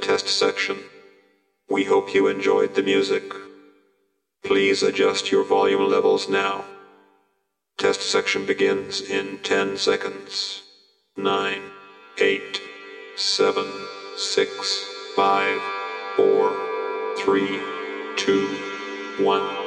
test section. We hope you enjoyed the music. Please adjust your volume levels now. Test section begins in 10 seconds. 9, 8, 7, 6, 5, 4, 3, 2, 1.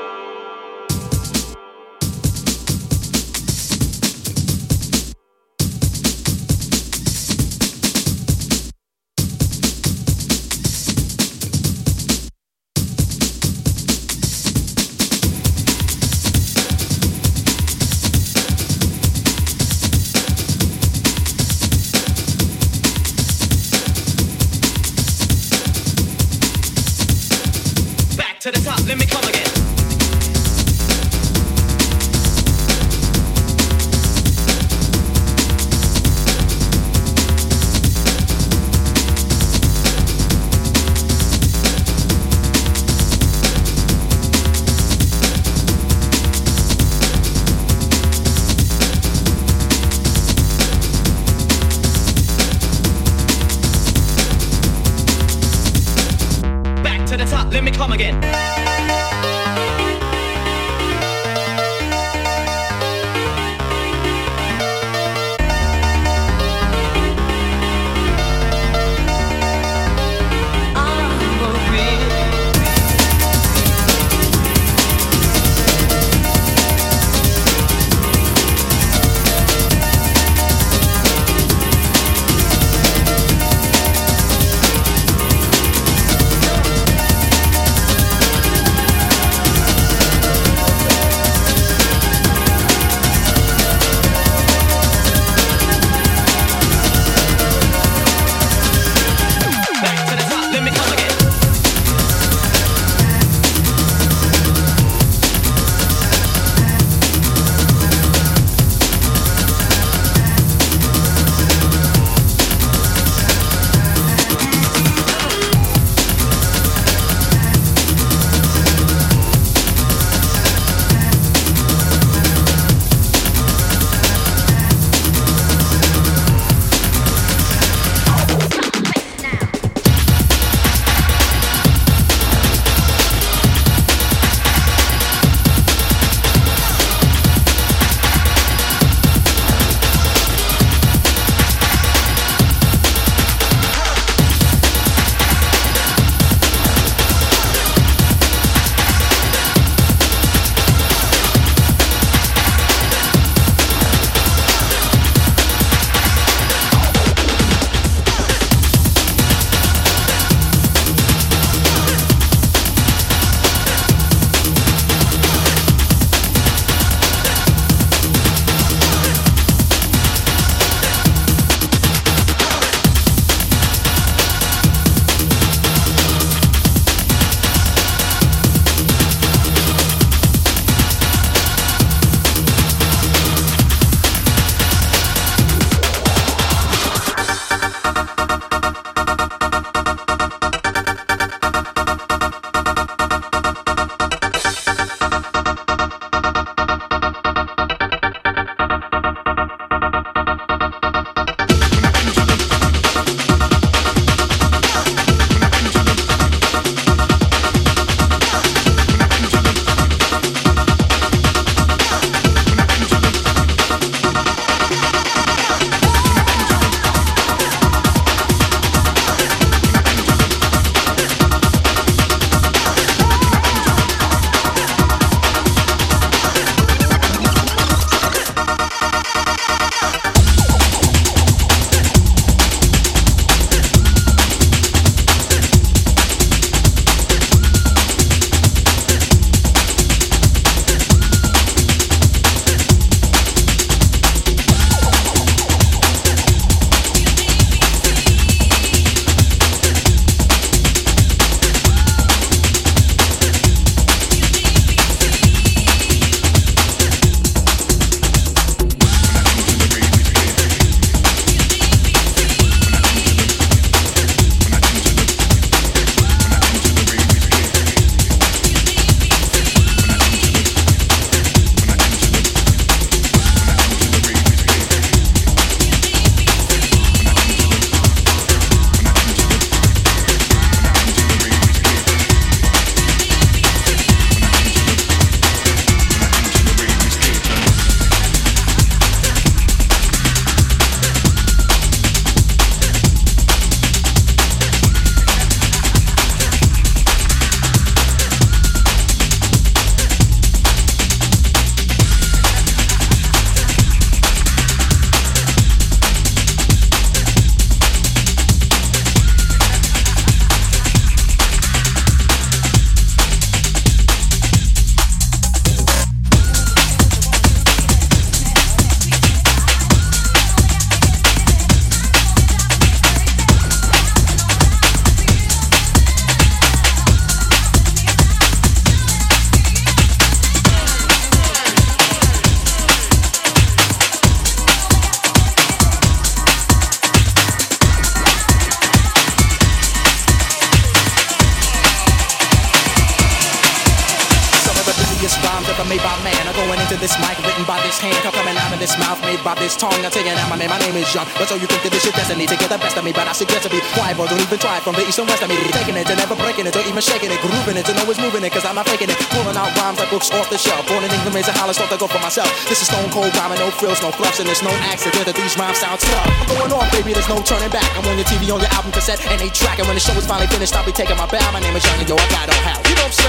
By this tongue. I'm taking out my name. My name is Young. But so you think that this is destiny to get the best of me. But I suggest to be quiet. Don't even try it from the east and west of me. Taking it and never breaking it. Or even shaking it. Grooving it and always moving it. Cause I'm not faking it. Pulling out rhymes like books off the shelf. Born in England, raised in Hollis, thought to go for myself. This is stone cold rhyming. No frills, no fluffs. And it's no accident that these rhymes sound tough. I'm going off, baby. There's no turning back. I'm on your TV, on your album cassette, and they track. And when the show is finally finished, I'll be taking my bow. My name is Young and yo, I got no hat. You know what I'm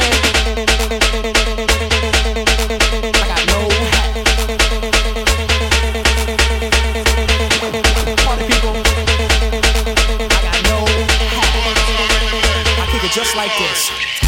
saying? Just like this.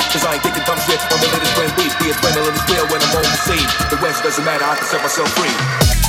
Cause I ain't thinking dumb shit on the latest trend beat. The adrenaline is real when I'm on the scene. The West doesn't matter, I can set myself free.